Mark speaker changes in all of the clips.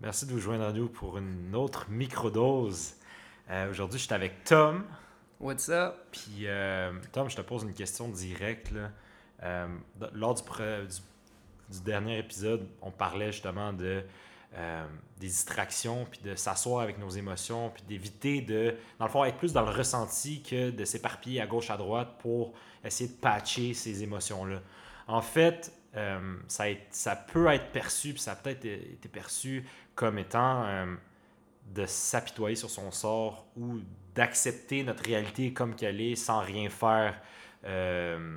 Speaker 1: Merci de vous joindre à nous pour une autre microdose. Euh, Aujourd'hui, je suis avec Tom.
Speaker 2: What's up?
Speaker 1: Puis, euh, Tom, je te pose une question directe. là. Euh, lors du, du- du dernier épisode, on parlait justement de des distractions, puis de s'asseoir avec nos émotions, puis d'éviter de, dans le fond, être plus dans le ressenti que de s'éparpiller à gauche, à droite pour essayer de patcher ces émotions-là. En fait, euh, ça, peut être perçu, puis ça a peut-être été perçu comme étant euh, de s'apitoyer sur son sort ou d'accepter notre réalité comme qu'elle est sans rien faire euh,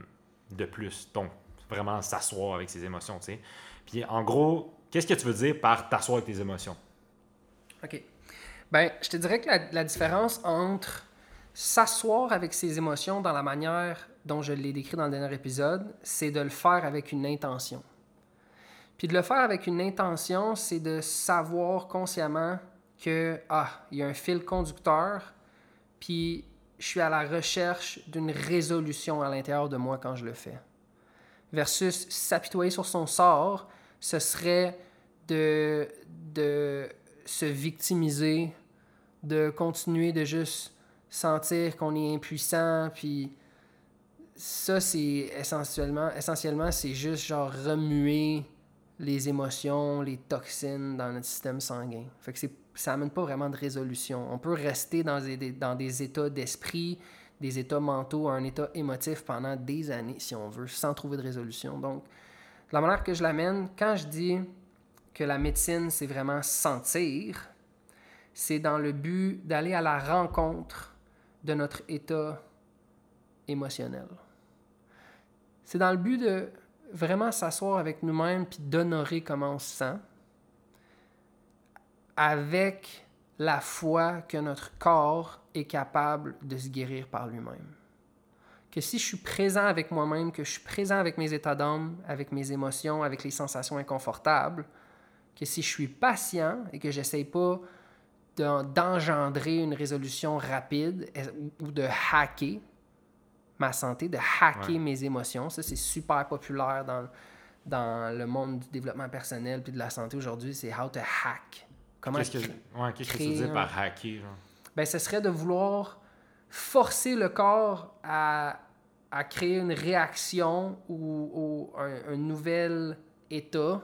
Speaker 1: de plus. Donc, vraiment s'asseoir avec ses émotions, tu sais. Puis, en gros, qu'est-ce que tu veux dire par t'asseoir avec tes émotions?
Speaker 2: OK. Ben, je te dirais que la différence entre s'asseoir avec ses émotions dans la manière dont je l'ai décrit dans le dernier épisode, c'est de le faire avec une intention. Puis de le faire avec une intention, c'est de savoir consciemment que, ah, il y a un fil conducteur, puis je suis à la recherche d'une résolution à l'intérieur de moi quand je le fais. Versus s'apitoyer sur son sort, ce serait de, de se victimiser, de continuer de juste sentir qu'on est impuissant, puis ça, c'est essentiellement, essentiellement, c'est juste genre remuer les émotions, les toxines dans notre système sanguin. Fait que ça amène pas vraiment de résolution. On peut rester dans des, dans des états d'esprit, des états mentaux, un état émotif pendant des années, si on veut, sans trouver de résolution. Donc, la manière que je l'amène, quand je dis que la médecine, c'est vraiment sentir, c'est dans le but d'aller à la rencontre de notre état émotionnel. C'est dans le but de vraiment s'asseoir avec nous-mêmes puis d'honorer comment on se sent avec la foi que notre corps est capable de se guérir par lui-même. Que si je suis présent avec moi-même, que je suis présent avec mes états d'âme, avec mes émotions, avec les sensations inconfortables, que si je suis patient et que j'essaye pas d'en- d'engendrer une résolution rapide ou de hacker ma santé, de hacker
Speaker 1: Ouais.
Speaker 2: mes émotions, ça c'est super populaire dans, dans le monde du développement personnel puis de la santé aujourd'hui, c'est how to hack. Comment
Speaker 1: Qu'est-ce que, ouais, qu'est-ce que tu
Speaker 2: un-
Speaker 1: par hacker? genre?
Speaker 2: ben, ce serait de vouloir forcer le corps à, à créer une réaction ou, ou un, un nouvel état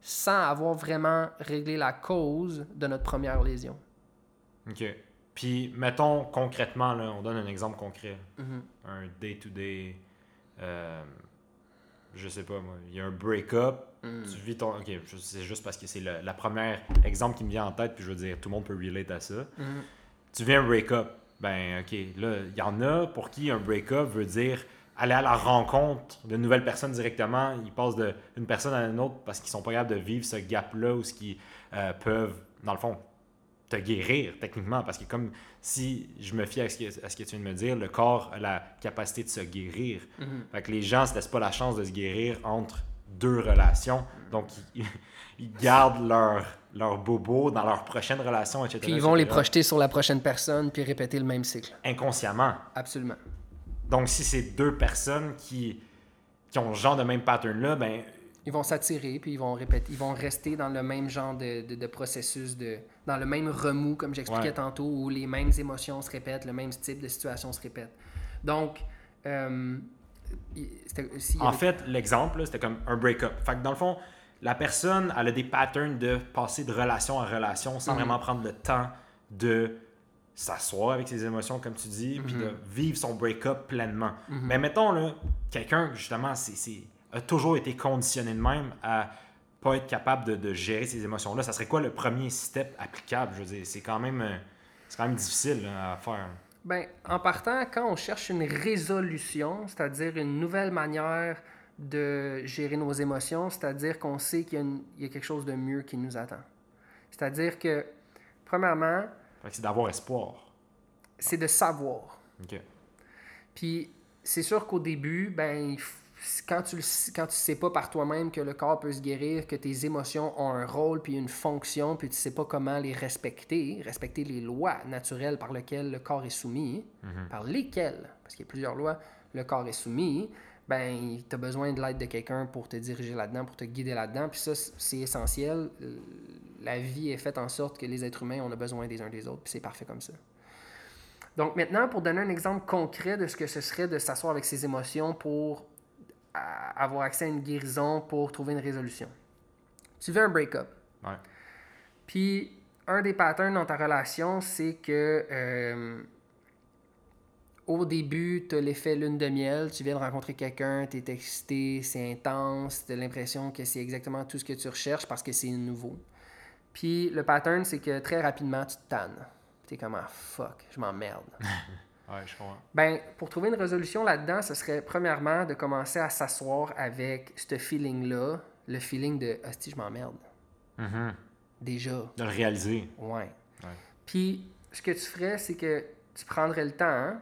Speaker 2: sans avoir vraiment réglé la cause de notre première lésion.
Speaker 1: OK. Puis, mettons concrètement, là, on donne un exemple concret.
Speaker 2: Mhm.
Speaker 1: Un day-to-day. euh, je sais pas, moi. Il y a un break-up.
Speaker 2: Mm.
Speaker 1: Tu vis ton. Ok, c'est juste parce que c'est le, la première exemple qui me vient en tête, puis je veux dire, tout le monde peut relate à ça.
Speaker 2: Mhm.
Speaker 1: Tu vis un break-up. Ben, ok, là, il y en a pour qui un break-up veut dire aller à la rencontre de nouvelles personnes directement. Ils passent d'une personne à une autre parce qu'ils sont pas capables de vivre ce gap-là ou ce qu'ils euh, peuvent, dans le fond, te guérir techniquement. Parce que comme si je me fie à ce, que, à ce que tu viens de me dire, le corps a la capacité de se guérir. Fait que les gens se laissent pas la chance de se guérir entre deux relations. Donc, ils, ils gardent leur, leur bobo dans leur prochaine relation, etc.
Speaker 2: Puis ils vont les projeter sur la prochaine personne puis répéter le même cycle.
Speaker 1: Inconsciemment.
Speaker 2: Absolument.
Speaker 1: Donc, si c'est deux personnes qui, qui ont le genre de même pattern-là, ben,
Speaker 2: Ils vont s'attirer, puis ils vont répéter, ils vont rester dans le même genre de, de- de processus, de, dans le même remous, comme j'expliquais
Speaker 1: Ouais.
Speaker 2: tantôt, où les mêmes émotions se répètent, le même type de situation se répète. Donc, euh, y
Speaker 1: en
Speaker 2: avait-
Speaker 1: fait, l'exemple, c'était comme un break-up. Fait que dans le fond, la personne, elle a des patterns de passer de relation en relation sans
Speaker 2: Mhm.
Speaker 1: vraiment prendre le temps de s'asseoir avec ses émotions, comme tu dis, puis
Speaker 2: Mhm.
Speaker 1: de vivre son break-up pleinement.
Speaker 2: Mhm.
Speaker 1: Mais mettons, là, quelqu'un, justement, c'est- a toujours été conditionné de même à pas être capable de, de gérer ces émotions-là. Ça serait quoi le premier step applicable? Je veux dire, c'est quand même, euh, c'est quand même difficile là, à faire.
Speaker 2: Ben, en partant, quand on cherche une résolution, c'est-à-dire une nouvelle manière de gérer nos émotions, c'est-à-dire qu'on sait qu'il y, une- y a quelque chose de mieux qui nous attend. C'est-à-dire que, premièrement,
Speaker 1: c'est d'avoir espoir.
Speaker 2: c'est de savoir.
Speaker 1: OK.
Speaker 2: Puis c'est sûr qu'au début, ben, il f- quand tu ne quand tu sais pas par toi-même que le corps peut se guérir, que tes émotions ont un rôle puis une fonction, puis tu sais pas comment les respecter, respecter les lois naturelles par lesquelles le corps est soumis,
Speaker 1: Mhm.
Speaker 2: par lesquelles, parce qu'il y a plusieurs lois, le corps est soumis, ben, tu as besoin de l'aide de quelqu'un pour te diriger là-dedans, pour te guider là-dedans. Puis ça, c'est essentiel. La vie est faite en sorte que les êtres humains, on a besoin des uns des autres, puis c'est parfait comme ça. Donc maintenant, pour donner un exemple concret de ce que ce serait de s'asseoir avec ses émotions pour avoir accès à une guérison, pour trouver une résolution. Tu veux un break-up.
Speaker 1: Ouais.
Speaker 2: Puis un des patterns dans ta relation, c'est que euh, au début, tu as l'effet lune de miel, tu viens de rencontrer quelqu'un, tu es excité, c'est intense, tu as l'impression que c'est exactement tout ce que tu recherches parce que c'est nouveau. Puis le pattern, c'est que très rapidement, tu te tannes. Tu es comme ah, fuck, je m'emmerde.
Speaker 1: ouais, je comprends.
Speaker 2: Ben, pour trouver une résolution là-dedans, ce serait premièrement de commencer à s'asseoir avec ce feeling-là, le feeling de hostie, je m'emmerde.
Speaker 1: Mhm.
Speaker 2: Déjà.
Speaker 1: De le réaliser.
Speaker 2: Ouais.
Speaker 1: Ouais.
Speaker 2: Puis, ce que tu ferais, c'est que tu prendrais le temps hein,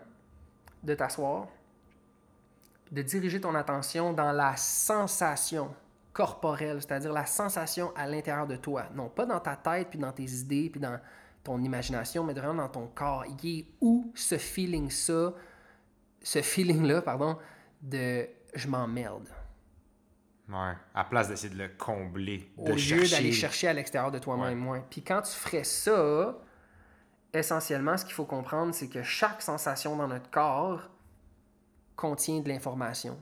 Speaker 2: de t'asseoir, de diriger ton attention dans la sensation corporelle, c'est-à-dire la sensation à l'intérieur de toi. Non pas dans ta tête, puis dans tes idées, puis dans ton imagination, mais vraiment dans ton corps. Il est où ce feeling ça, ce feeling-là, pardon, de je m'emmerde?
Speaker 1: Ouais. À place d'essayer de le combler,
Speaker 2: Au
Speaker 1: de
Speaker 2: lieu
Speaker 1: chercher.
Speaker 2: d'aller chercher à l'extérieur de toi-même. ouais. Puis quand tu ferais ça, essentiellement, ce qu'il faut comprendre, c'est que chaque sensation dans notre corps contient de l'information.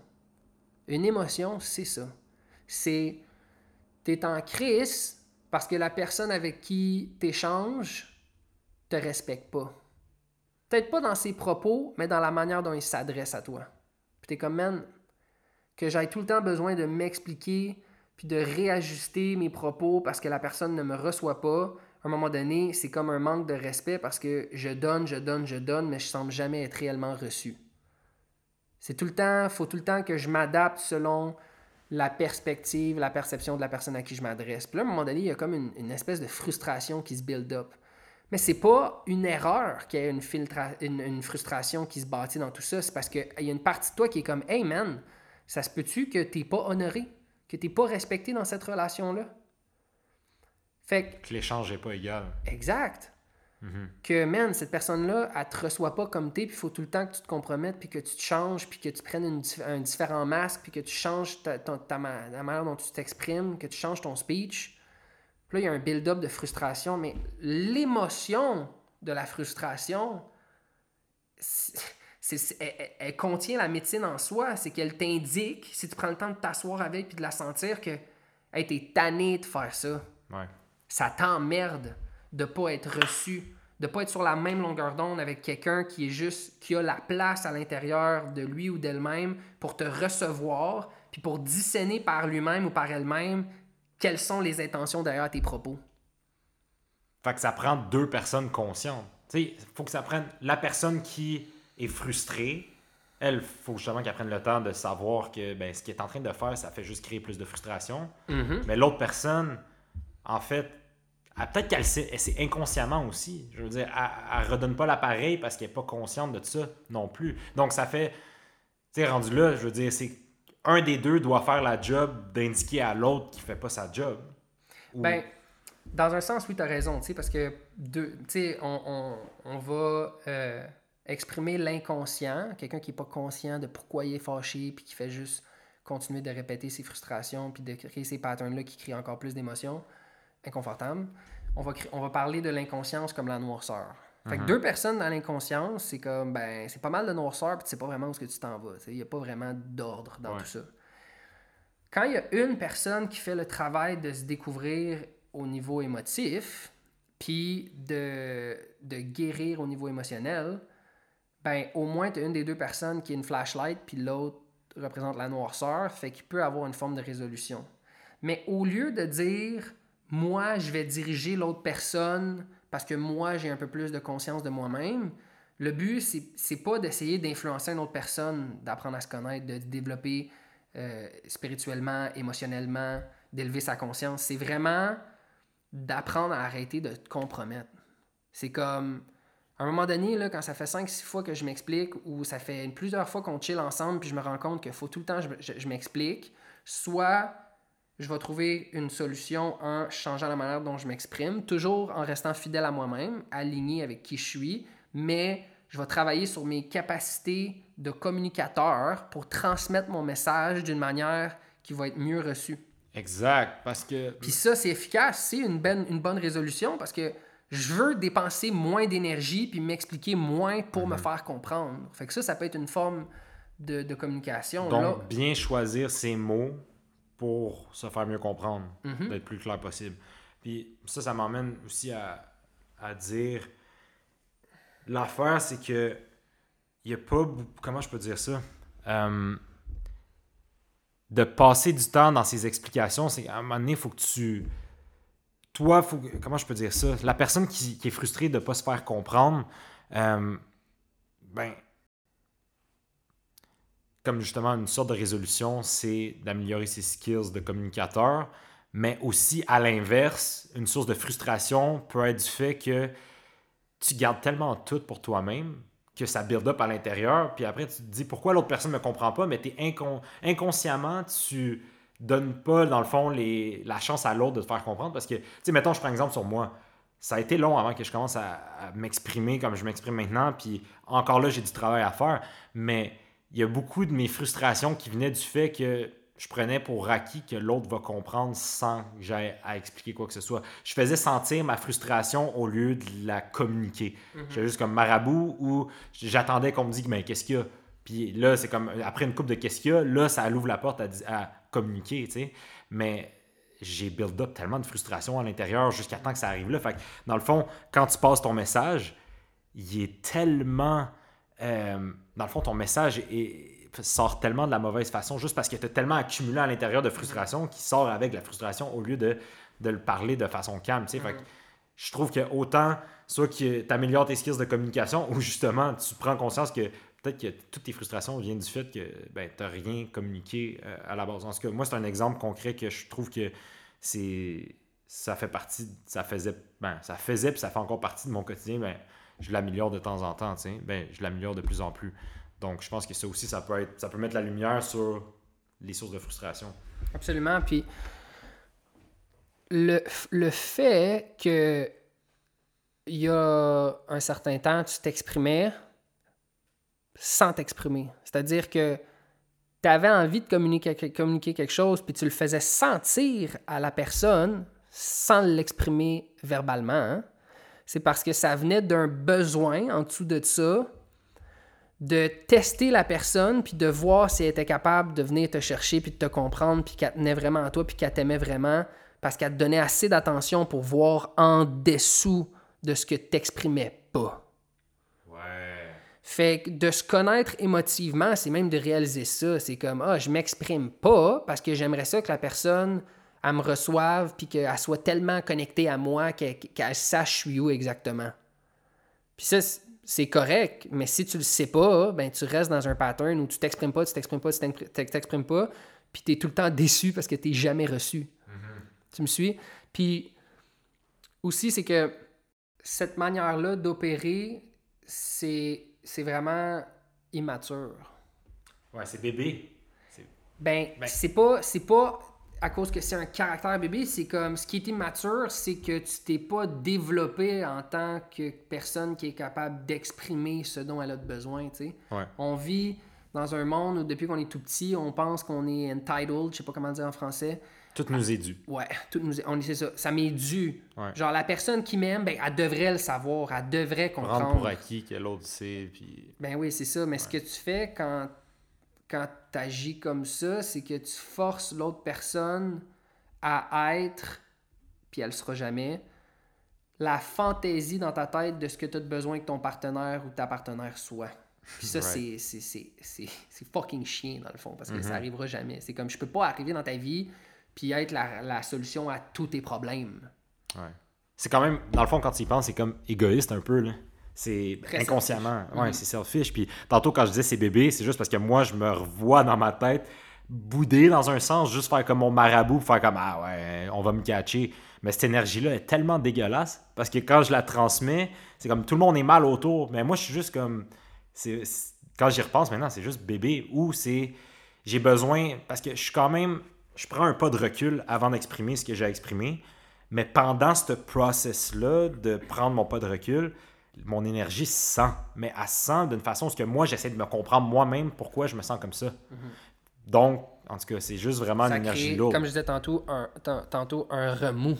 Speaker 2: Une émotion, c'est ça. C'est. T'es en crise parce que la personne avec qui t'échanges te respecte pas. Peut-être pas dans ses propos, mais dans la manière dont il s'adresse à toi. Puis t'es comme, man, que j'aille tout le temps besoin de m'expliquer puis de réajuster mes propos parce que la personne ne me reçoit pas, à un moment donné, c'est comme un manque de respect parce que je donne, je donne, je donne, mais je semble jamais être réellement reçu. C'est tout le temps, faut tout le temps que je m'adapte selon la perspective, la perception de la personne à qui je m'adresse. Puis là, à un moment donné, il y a comme une, une espèce de frustration qui se build up. Mais c'est pas une erreur qu'il y ait une, filtra- une, une frustration qui se bâtit dans tout ça. C'est parce qu'il y a une partie de toi qui est comme Hey man, ça se peut-tu que t'es pas honoré, que t'es pas respecté dans cette relation-là? Fait que,
Speaker 1: Que l'échange n'est pas égal.
Speaker 2: exact.
Speaker 1: Mhm.
Speaker 2: Que, man, cette personne-là, elle te reçoit pas comme t'es, puis il faut tout le temps que tu te compromettes, puis que tu te changes, puis que tu prennes une un différent masque, puis que tu changes ta, ta- manière dont tu t'exprimes, que tu changes ton speech. Là, il y a un build-up de frustration, mais l'émotion de la frustration, elle, elle- elle contient la médecine en soi. C'est qu'elle t'indique, si tu prends le temps de t'asseoir avec puis de la sentir, que hey, t'es tanné de faire ça
Speaker 1: Ouais.
Speaker 2: ça t'emmerde de pas être reçu, de pas être sur la même longueur d'onde avec quelqu'un qui est juste qui a la place à l'intérieur de lui ou d'elle-même pour te recevoir, puis pour discerner par lui-même ou par elle-même quelles sont les intentions derrière tes propos.
Speaker 1: Fait que ça prend deux personnes conscientes. Tu sais, il faut que ça prenne la personne qui est frustrée. Elle, faut justement qu'elle prenne le temps de savoir que ben, ce qu'elle est en train de faire, ça fait juste créer plus de frustration. Mais l'autre personne, en fait, peut-être qu'elle sait, sait inconsciemment aussi. Je veux dire, elle, elle redonne pas l'appareil parce qu'elle est pas consciente de ça non plus. Donc ça fait, tu sais, rendu là, je veux dire, c'est un des deux doit faire la job d'indiquer à l'autre qui fait pas sa job.
Speaker 2: Ben, dans un sens, oui, tu as raison, parce que deux, on, on, on va euh, exprimer l'inconscient, quelqu'un qui n'est pas conscient de pourquoi il est fâché, puis qui fait juste continuer de répéter ses frustrations, puis de créer ces patterns-là qui créent encore plus d'émotions inconfortables. On va, on va parler de l'inconscience comme la noirceur. Fait que deux personnes dans l'inconscience, c'est comme, ben, c'est pas mal de noirceur, puis tu sais pas vraiment où est-ce que tu t'en vas. Il n'y a pas vraiment d'ordre dans
Speaker 1: Ouais.
Speaker 2: tout ça. Quand il y a une personne qui fait le travail de se découvrir au niveau émotif, puis de, de guérir au niveau émotionnel, ben au moins tu as une des deux personnes qui est une flashlight, puis l'autre représente la noirceur, fait qu'il peut avoir une forme de résolution. Mais au lieu de dire moi je vais diriger l'autre personne parce que moi j'ai un peu plus de conscience de moi-même, le but c'est pas d'essayer d'influencer une autre personne, d'apprendre à se connaître, de développer euh, spirituellement, émotionnellement, d'élever sa conscience. C'est vraiment d'apprendre à arrêter de te compromettre. C'est comme, à un moment donné, là, quand ça fait 5-6 fois que je m'explique, ou ça fait plusieurs fois qu'on chill ensemble, puis je me rends compte qu'il faut tout le temps que je, je- je m'explique, soit je vais trouver une solution en changeant la manière dont je m'exprime, toujours en restant fidèle à moi-même, aligné avec qui je suis, mais je vais travailler sur mes capacités de communicateur pour transmettre mon message d'une manière qui va être mieux reçue.
Speaker 1: Exact, parce que...
Speaker 2: Puis ça, c'est efficace, c'est une, bonne- une bonne résolution parce que je veux dépenser moins d'énergie puis m'expliquer moins pour
Speaker 1: Mhm.
Speaker 2: me faire comprendre. Fait que ça, ça peut être une forme de, de communication.
Speaker 1: Donc,
Speaker 2: là.
Speaker 1: bien choisir ses mots pour se faire mieux comprendre,
Speaker 2: Mhm.
Speaker 1: d'être plus clair possible. Puis ça, ça m'emmène aussi à, à dire... L'affaire, c'est que il n'y a pas... Comment je peux dire ça? De passer du temps dans ces explications, c'est qu'à un moment donné, il faut que tu... Toi, faut comment je peux dire ça? La personne qui, qui est frustrée de ne pas se faire comprendre, ben, comme justement une sorte de résolution, c'est d'améliorer ses skills de communicateur, mais aussi à l'inverse, une source de frustration peut être du fait que tu gardes tellement tout pour toi-même que ça build up à l'intérieur, puis après tu te dis pourquoi l'autre personne ne me comprend pas, mais incon- inconsciemment, tu donnes pas, dans le fond, la chance à l'autre de te faire comprendre, parce que, tu sais, mettons, je prends exemple sur moi, ça a été long avant que je commence à m'exprimer comme je m'exprime maintenant, puis encore là, j'ai du travail à faire, mais il y a beaucoup de mes frustrations qui venaient du fait que je prenais pour acquis que l'autre va comprendre sans que j'aie à expliquer quoi que ce soit. Je faisais sentir ma frustration au lieu de la communiquer. J'étais juste comme marabout où j'attendais qu'on me dise mais qu'est-ce qu'il y a? Puis là c'est comme après une coupe de qu'est-ce qu'il y a là ça ouvre la porte à, à communiquer tu sais mais j'ai build up tellement de frustration à l'intérieur jusqu'à temps que ça arrive là fait que, dans le fond quand tu passes ton message il est tellement euh, dans le fond ton message sort tellement de la mauvaise façon juste parce que tu tellement accumulé à l'intérieur de frustration qui sort avec la frustration au lieu de, le parler de façon calme je trouve que autant soit que tu améliores tes skills de communication ou justement tu prends conscience que peut-être que toutes tes frustrations viennent du fait que ben, tu n'as rien communiqué euh, à la base. En tout cas, moi, c'est un exemple concret que je trouve que c'est ça fait partie, ça faisait, ben, ça faisait puis ça fait encore partie de mon quotidien. Ben, je l'améliore de temps en temps, tu sais. Ben, je l'améliore de plus en plus. Donc, je pense que ça aussi, ça peut, être, ça peut mettre la lumière sur les sources de frustration.
Speaker 2: Absolument. Puis le, le fait que il y a un certain temps, tu t'exprimais sans t'exprimer. C'est-à-dire que tu avais envie de communiquer, communiquer quelque chose, puis tu le faisais sentir à la personne sans l'exprimer verbalement. hein. C'est parce que ça venait d'un besoin en dessous de ça de tester la personne puis de voir si elle était capable de venir te chercher puis de te comprendre puis qu'elle tenait vraiment à toi puis qu'elle t'aimait vraiment parce qu'elle te donnait assez d'attention pour voir en dessous de ce que t'exprimais pas.
Speaker 1: Ouais.
Speaker 2: Fait que de se connaître émotivement, c'est même de réaliser ça. C'est comme, ah, je m'exprime pas parce que j'aimerais ça que la personne, elle me reçoive puis qu'elle soit tellement connectée à moi qu'elle qu'elle sache je suis où exactement. Puis ça, c'est correct, mais si tu le sais pas, ben tu restes dans un pattern où tu t'exprimes pas, tu t'exprimes pas, tu t'exprimes- tu t'exprimes pas, puis tu es tout le temps déçu parce que tu jamais reçu. Tu me suis? Puis aussi, c'est que cette manière-là d'opérer, c'est c'est vraiment immature.
Speaker 1: Ouais, c'est bébé. C'est-
Speaker 2: Ben,
Speaker 1: Ben-
Speaker 2: c'est pas c'est pas à cause que c'est un caractère bébé, c'est comme ce qui est immature, c'est que tu t'es pas développé en tant que personne qui est capable d'exprimer ce dont elle a besoin, tu sais.
Speaker 1: Ouais.
Speaker 2: On vit dans un monde où depuis qu'on est tout petit, on pense qu'on est entitled, je sais pas comment dire en français.
Speaker 1: Tout nous est dû.
Speaker 2: Ouais, tout nous est- on c'est ça, ça m'est dû.
Speaker 1: Ouais.
Speaker 2: Genre la personne qui m'aime, ben elle devrait le savoir, elle devrait comprendre.
Speaker 1: Prendre pour acquis que l'autre sait, puis...
Speaker 2: Ben oui, c'est ça. Mais ce que tu fais quand, quand tu agis comme ça, c'est que tu forces l'autre personne à être, puis elle sera jamais, la fantaisie dans ta tête de ce que tu as besoin que ton partenaire ou ta partenaire soit. Puis ça,
Speaker 1: Right.
Speaker 2: c'est- fucking chien, dans le fond, parce que ça arrivera jamais. C'est comme, je peux pas arriver dans ta vie puis être la, la solution à tous tes problèmes.
Speaker 1: Ouais. C'est quand même, dans le fond, quand tu y penses, c'est comme égoïste un peu, là. C'est inconsciemment.
Speaker 2: selfish.
Speaker 1: Ouais,
Speaker 2: Mhm.
Speaker 1: c'est selfish. Puis tantôt, quand je disais c'est bébé, c'est juste parce que moi, je me revois dans ma tête bouder dans un sens, juste faire comme mon marabout, faire comme Ah ouais, on va me catcher. Mais cette énergie-là est tellement dégueulasse parce que quand je la transmets, c'est comme tout le monde est mal autour. Mais moi, je suis juste comme. Quand j'y repense maintenant, c'est juste bébé ou c'est. J'ai besoin. Parce que je suis quand même. Je prends un pas de recul avant d'exprimer ce que j'ai exprimé. Mais pendant ce process-là de prendre mon pas de recul, mon énergie se sent. Mais elle se sent d'une façon ce que moi, j'essaie de me comprendre moi-même pourquoi je me sens comme ça. Donc, En tout cas, c'est juste vraiment
Speaker 2: Ça
Speaker 1: une énergie lourde.
Speaker 2: comme je disais tantôt, un, tan- tantôt, un remous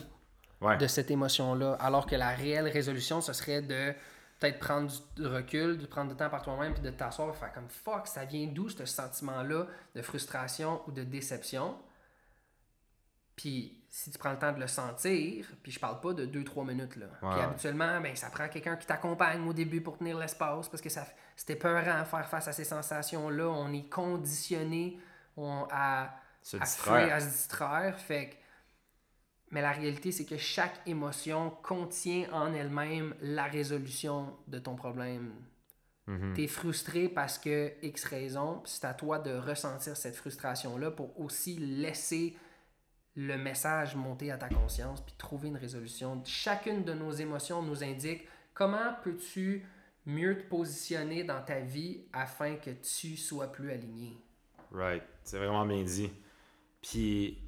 Speaker 1: Ouais.
Speaker 2: de cette émotion-là. Alors que la réelle résolution, ce serait de peut-être prendre du recul, de prendre du temps par toi-même, puis de t'asseoir et faire comme fuck, ça vient d'où ce sentiment-là de frustration ou de déception? Puis si tu prends le temps de le sentir, puis je parle pas de 2-3 minutes là. Puis habituellement, ben, ça prend quelqu'un qui t'accompagne au début pour tenir l'espace parce que ça, c'était peurant à faire face à ces sensations-là. On est conditionné on- à,
Speaker 1: Se
Speaker 2: à
Speaker 1: distraire.
Speaker 2: fuir, à se distraire. Fait que- Mais la réalité, c'est que chaque émotion contient en elle-même la résolution de ton problème.
Speaker 1: Mhm.
Speaker 2: Tu es frustré parce que X raison, c'est à toi de ressentir cette frustration-là pour aussi laisser le message monter à ta conscience puis trouver une résolution. Chacune de nos émotions nous indique comment peux-tu mieux te positionner dans ta vie afin que tu sois plus aligné.
Speaker 1: Right. C'est vraiment bien dit. Puis,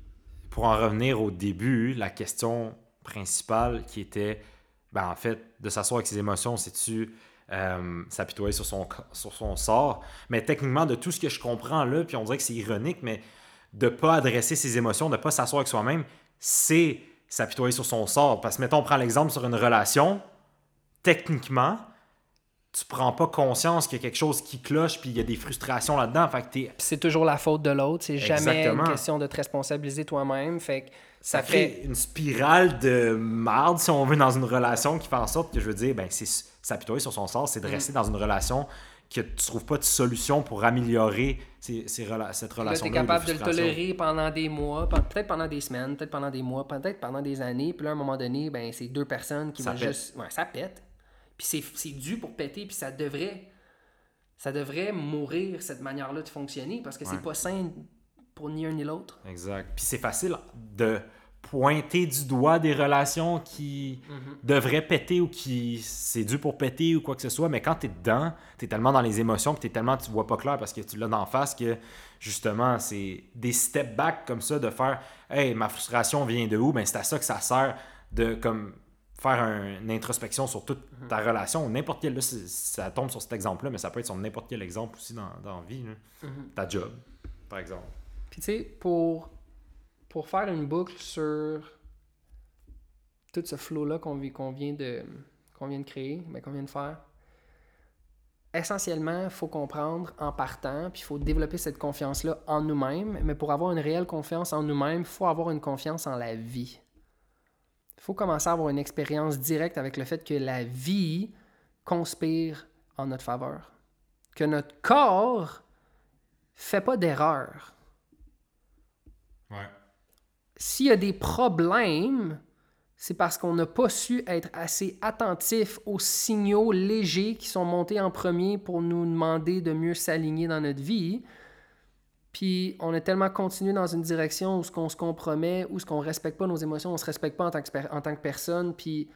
Speaker 1: pour en revenir au début, la question principale qui était, ben, en fait, de s'asseoir avec ses émotions, c'est-tu euh, s'apitoyer sur son, sur son sort? Mais techniquement, de tout ce que je comprends là, puis on dirait que c'est ironique, mais de pas adresser ses émotions, de pas s'asseoir avec soi-même, c'est s'apitoyer sur son sort. Parce que, mettons, on prend l'exemple sur une relation, techniquement, tu prends pas conscience qu'il y a quelque chose qui cloche, puis il y a des frustrations là-dedans. Fait que
Speaker 2: c'est toujours la faute de l'autre, c'est jamais
Speaker 1: Exactement.
Speaker 2: une question de te responsabiliser toi-même. Fait que
Speaker 1: ça
Speaker 2: ça
Speaker 1: crée
Speaker 2: fait
Speaker 1: une spirale de marde, si on veut, dans une relation qui fait en sorte que, je veux dire, ben, c'est s'apitoyer sur son sort, c'est de
Speaker 2: Mm.
Speaker 1: rester dans une relation que tu trouves pas de solution pour améliorer ces, ces rela- cette
Speaker 2: Là,
Speaker 1: relation
Speaker 2: tu es capable de le tolérer pendant des mois, pe- peut-être pendant des semaines, peut-être pendant des mois, peut-être pendant des années. Puis là, à un moment donné, ben, c'est deux personnes qui
Speaker 1: Ça
Speaker 2: vont
Speaker 1: pète.
Speaker 2: juste. Ouais, ça pète. Puis c'est, dû pour péter, puis ça devrait. Ça devrait mourir, cette manière-là de fonctionner, parce que
Speaker 1: Ouais.
Speaker 2: c'est pas sain pour ni un ni l'autre.
Speaker 1: Exact. Puis c'est facile de pointer du doigt des relations qui
Speaker 2: Mhm.
Speaker 1: devraient péter ou qui c'est dû pour péter ou quoi que ce soit, mais quand tu es dedans, tu es tellement dans les émotions que tu tellement tu vois pas clair parce que tu l'as d'en face que justement c'est des step back comme ça de faire hey ma frustration vient de où? Ben c'est à ça que ça sert de comme faire un- une introspection sur toute
Speaker 2: Mhm.
Speaker 1: ta relation n'importe quel là ça tombe sur cet exemple là mais ça peut être sur n'importe quel exemple aussi dans, dans la vie là.
Speaker 2: Mhm.
Speaker 1: ta job par exemple
Speaker 2: Puis tu sais, pour, pour faire une boucle sur tout ce flow-là qu'on vi- qu'on vient, de, vient de créer, mais qu'on vient de faire, essentiellement, il faut comprendre en partant, puis il faut développer cette confiance-là en nous-mêmes. Mais pour avoir une réelle confiance en nous-mêmes, il faut avoir une confiance en la vie. Il faut commencer à avoir une expérience directe avec le fait que la vie conspire en notre faveur. Que notre corps fait pas d'erreur
Speaker 1: ouais
Speaker 2: s'il y a des problèmes, c'est parce qu'on n'a pas su être assez attentif aux signaux légers qui sont montés en premier pour nous demander de mieux s'aligner dans notre vie. Puis on a tellement continué dans une direction où ce qu'on se compromet, où ce qu'on respecte pas nos émotions, on se respecte pas en tant que, personne, puis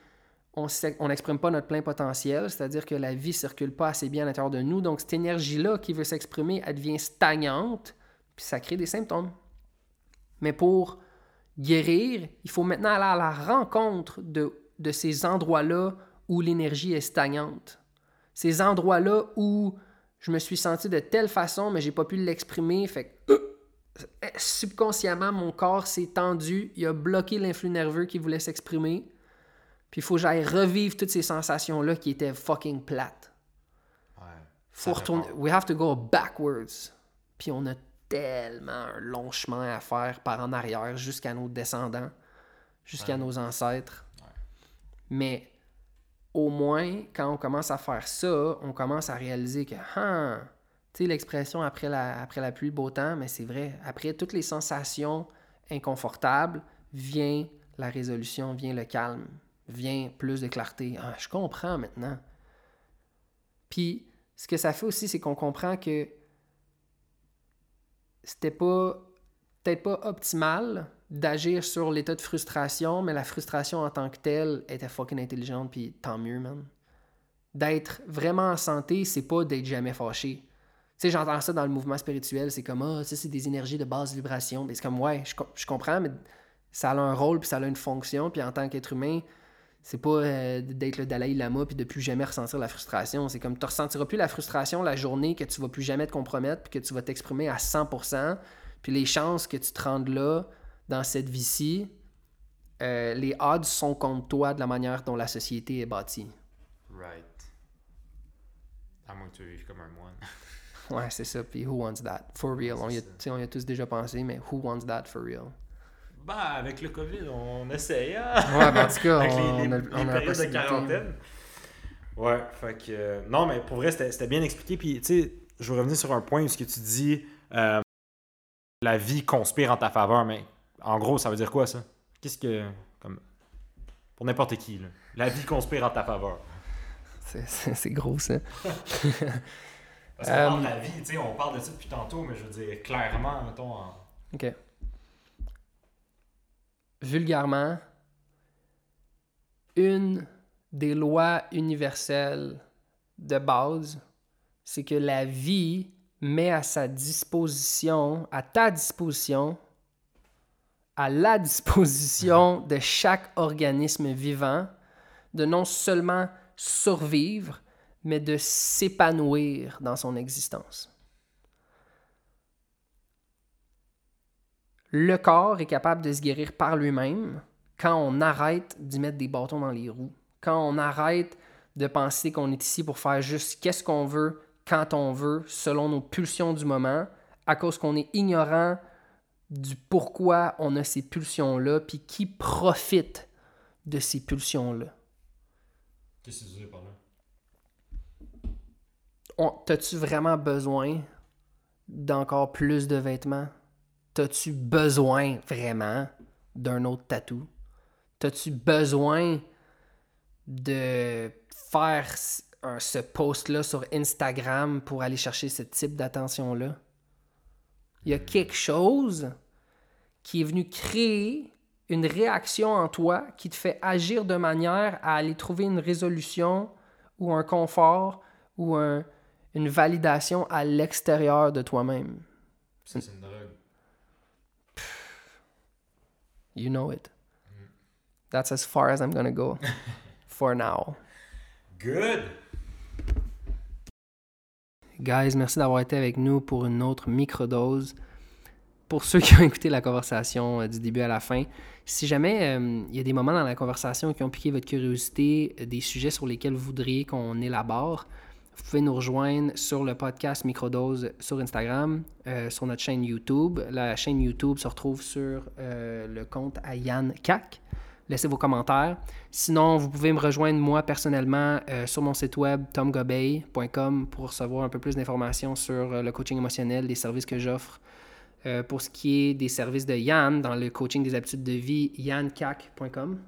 Speaker 2: on n'exprime pas notre plein potentiel, c'est-à-dire que la vie circule pas assez bien à l'intérieur de nous. Donc cette énergie-là qui veut s'exprimer, elle devient stagnante, puis ça crée des symptômes. Mais pour guérir, il faut maintenant aller à la rencontre de, de ces endroits-là où l'énergie est stagnante. Ces endroits-là où je me suis senti de telle façon, mais j'ai pas pu l'exprimer. Fait que, euh, subconsciemment, mon corps s'est tendu, il a bloqué l'influx nerveux qui voulait s'exprimer. Puis il faut que j'aille revivre toutes ces sensations-là qui étaient fucking plates.
Speaker 1: ouais
Speaker 2: Faut retourner. We have to go backwards. Puis on a tellement un long chemin à faire par en arrière jusqu'à nos descendants, jusqu'à
Speaker 1: Ouais.
Speaker 2: nos ancêtres.
Speaker 1: Ouais.
Speaker 2: Mais au moins, quand on commence à faire ça, on commence à réaliser que, ah, tu sais, l'expression après la, après la pluie, beau temps, mais c'est vrai. Après toutes les sensations inconfortables, vient la résolution, vient le calme, vient plus de clarté. Ah, je comprends maintenant. Puis, ce que ça fait aussi, c'est qu'on comprend que c'était pas peut-être pas optimal d'agir sur l'état de frustration, mais la frustration en tant que telle était fucking intelligente, puis tant mieux, man. D'être vraiment en santé, c'est pas d'être jamais fâché. Tu sais, j'entends ça dans le mouvement spirituel, c'est comme, ah, ça, c'est des énergies de basse vibration. C'est comme, ouais, je, je comprends, mais ça a un rôle, puis ça a une fonction, puis en tant qu'être humain, c'est pas euh, d'être le Dalai Lama puis de plus jamais ressentir la frustration. C'est comme tu ressentiras plus la frustration la journée que tu vas plus jamais te compromettre puis que tu vas t'exprimer à 100%. Puis les chances que tu te rendes là, dans cette vie-ci, euh, les odds sont contre toi de la manière dont la société est bâtie.
Speaker 1: Right. À moins que tu vives comme un moine.
Speaker 2: Ouais, c'est ça. Puis who wants that? For real. On y, a, on y a tous déjà pensé, mais who wants that for real?
Speaker 1: Bah, avec le COVID, on essaye, hein?
Speaker 2: Ouais, ben, en tout cas,
Speaker 1: avec
Speaker 2: on,
Speaker 1: les, les-
Speaker 2: a, on a la
Speaker 1: périodes de quarantaine. Ouais, fait que. euh, non, mais pour vrai, c'était bien expliqué. Puis, tu sais, je veux revenir sur un point où ce que tu dis, euh, la vie conspire en ta faveur, mais en gros, ça veut dire quoi, ça? Qu'est-ce que. Comme, pour n'importe qui, là. La vie conspire en ta faveur.
Speaker 2: C'est- gros, ça.
Speaker 1: Parce qu'on
Speaker 2: Euh,
Speaker 1: parle de la vie, tu sais, on parle de ça depuis tantôt, mais je veux dire, clairement, mettons, en.
Speaker 2: OK. Vulgairement, une des lois universelles de base, c'est que la vie met à sa disposition, à ta disposition, à la disposition de chaque organisme vivant, de non seulement survivre, mais de s'épanouir dans son existence. Le corps est capable de se guérir par lui-même quand on arrête d'y mettre des bâtons dans les roues. Quand on arrête de penser qu'on est ici pour faire juste qu'est-ce qu'on veut, quand on veut, selon nos pulsions du moment, à cause qu'on est ignorant du pourquoi on a ces pulsions-là, puis qui profite de ces pulsions-là.
Speaker 1: Qu'est-ce que tu veux par là?
Speaker 2: T'as-tu vraiment besoin d'encore plus de vêtements? T'as-tu besoin vraiment d'un autre tatou? T'as-tu besoin de faire ce post-là sur Instagram pour aller chercher ce type d'attention-là? Il y a quelque chose qui est venu créer une réaction en toi qui te fait agir de manière à aller trouver une résolution ou un confort ou un- une validation à l'extérieur de toi-même.
Speaker 1: C'est une drogue.
Speaker 2: You know it. That's as far as I'm gonna go for now.
Speaker 1: Good!
Speaker 2: Guys, merci d'avoir été avec nous pour une autre microdose. Pour ceux qui ont écouté la conversation euh, du début à la fin, si jamais euh, il y a des moments dans la conversation qui ont piqué votre curiosité, euh, des sujets sur lesquels vous voudriez qu'on élabore, vous pouvez nous rejoindre sur le podcast Microdose sur Instagram, euh, sur notre chaîne YouTube. La chaîne YouTube se retrouve sur euh, le compte à Yann Cac. Laissez vos commentaires. Sinon, vous pouvez me rejoindre moi personnellement euh, sur mon site web tomgobey.com pour recevoir un peu plus d'informations sur le coaching émotionnel, les services que j'offre. Pour ce qui est des services de Yann dans le coaching des habitudes de vie, yanncac.com.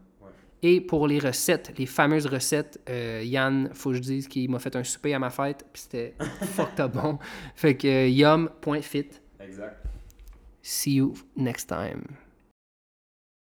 Speaker 2: Et pour les recettes, les fameuses recettes, euh, Yann, faut que je dise qu'il m'a fait un souper à ma fête, puis c'était fucked up bon. Fait que euh, yum.fit.
Speaker 1: Exact.
Speaker 2: See you next time.